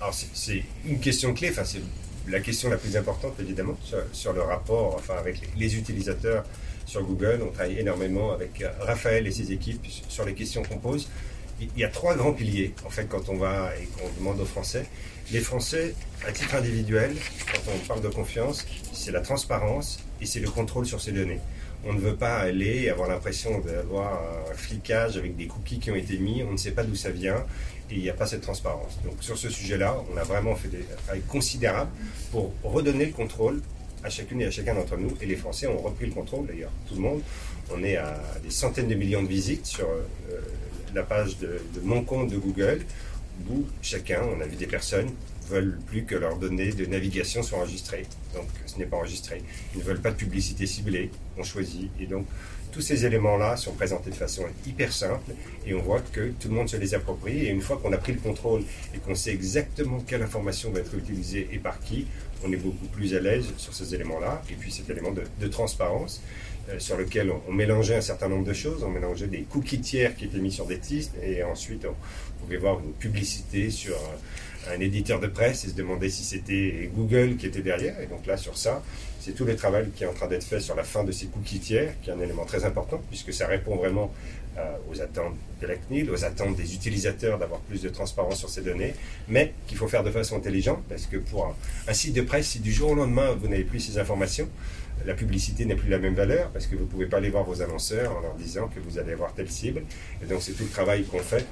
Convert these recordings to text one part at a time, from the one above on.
Alors c'est une question clé, enfin c'est la question la plus importante évidemment sur, le rapport enfin, avec les, utilisateurs sur Google. On travaille énormément avec euh, Raphaël et ses équipes sur les questions qu'on pose. Il y a trois grands piliers en fait quand on va et qu'on demande aux Français. Les Français, à titre individuel, quand on parle de confiance, c'est la transparence et c'est le contrôle sur ces données. On ne veut pas aller avoir l'impression d'avoir un flicage avec des cookies qui ont été mis, on ne sait pas d'où ça vient et il n'y a pas cette transparence. Donc sur ce sujet-là, on a vraiment fait des travail considérables pour redonner le contrôle à chacune et à chacun d'entre nous. Et les Français ont repris le contrôle, d'ailleurs, tout le monde. On est à des centaines de millions de visites sur euh, la page de, de, mon compte de Google, où chacun, on a vu des personnes veulent plus que leurs données de navigation soient enregistrées. Donc ce n'est pas enregistré. Ils ne veulent pas de publicité ciblée. On choisit. Et donc tous ces éléments-là sont présentés de façon hyper simple et on voit que tout le monde se les approprie. Et une fois qu'on a pris le contrôle et qu'on sait exactement quelle information va être utilisée et par qui, on est beaucoup plus à l'aise sur ces éléments-là. Et puis cet élément de, transparence euh, sur lequel on, mélangeait un certain nombre de choses. On mélangeait des cookies tiers qui étaient mis sur des tistes et ensuite on pouvait voir une publicité sur un éditeur de presse et se demander si c'était Google qui était derrière. Et donc là, sur ça, c'est tout le travail qui est en train d'être fait sur la fin de ces cookies tiers, qui est un élément très important, puisque ça répond vraiment euh, aux attentes de la CNIL, aux attentes des utilisateurs d'avoir plus de transparence sur ces données, mais qu'il faut faire de façon intelligente, parce que pour un, site de presse, si du jour au lendemain, vous n'avez plus ces informations, la publicité n'a plus la même valeur, parce que vous ne pouvez pas aller voir vos annonceurs en leur disant que vous allez avoir telle cible. Et donc c'est tout le travail qu'on fait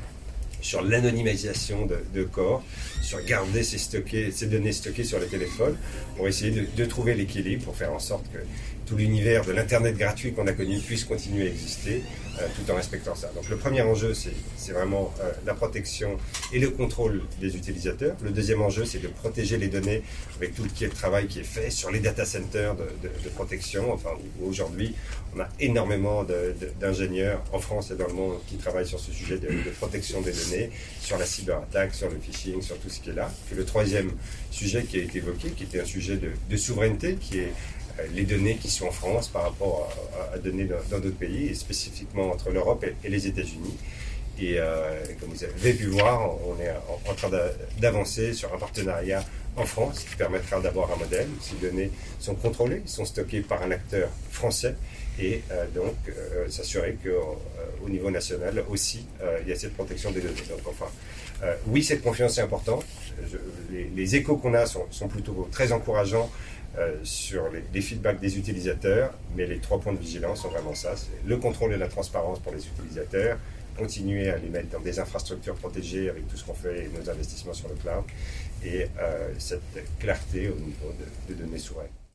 sur l'anonymisation de, corps, sur garder ces, données stockées sur les téléphones, pour essayer de, trouver l'équilibre, pour faire en sorte que tout l'univers de l'Internet gratuit qu'on a connu puisse continuer à exister, euh, tout en respectant ça. Donc le premier enjeu, c'est vraiment euh, la protection et le contrôle des utilisateurs. Le deuxième enjeu, c'est de protéger les données avec tout le travail qui est fait sur les data centers de, protection. Enfin, aujourd'hui, on a énormément d'ingénieurs en France et dans le monde qui travaillent sur ce sujet de, protection des données, sur la cyberattaque, sur le phishing, sur tout ce qui est là. Et le troisième sujet qui a été évoqué, qui était un sujet de, souveraineté, qui est les données qui sont en France par rapport à, données dans d'autres pays, et spécifiquement entre l'Europe et, les États-Unis. Et euh, comme vous avez pu voir, on est en, train d'avancer sur un partenariat en France qui permettra d'avoir un modèle où ces données sont contrôlées, sont stockées par un acteur français et euh, donc euh, s'assurer qu'au euh, au niveau national aussi, il y a cette protection des données. Donc enfin, oui, cette confiance est importante. Les, échos qu'on a sont, plutôt très encourageants sur les, feedbacks des utilisateurs, mais les trois points de vigilance sont vraiment ça. Le contrôle et la transparence pour les utilisateurs, continuer à les mettre dans des infrastructures protégées avec tout ce qu'on fait et nos investissements sur le cloud, et cette clarté au niveau de, de données souveraines.